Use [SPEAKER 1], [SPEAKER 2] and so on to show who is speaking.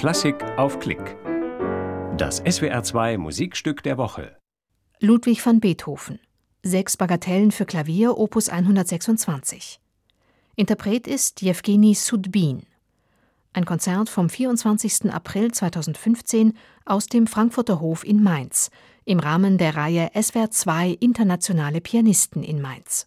[SPEAKER 1] Klassik auf Klick. Das SWR2 Musikstück der Woche.
[SPEAKER 2] Ludwig van Beethoven. Sechs Bagatellen für Klavier, Opus 126. Interpret ist Jewgeni Sudbin. Ein Konzert vom 24. April 2015 aus dem Frankfurter Hof in Mainz im Rahmen der Reihe SWR 2 Internationale Pianisten in Mainz.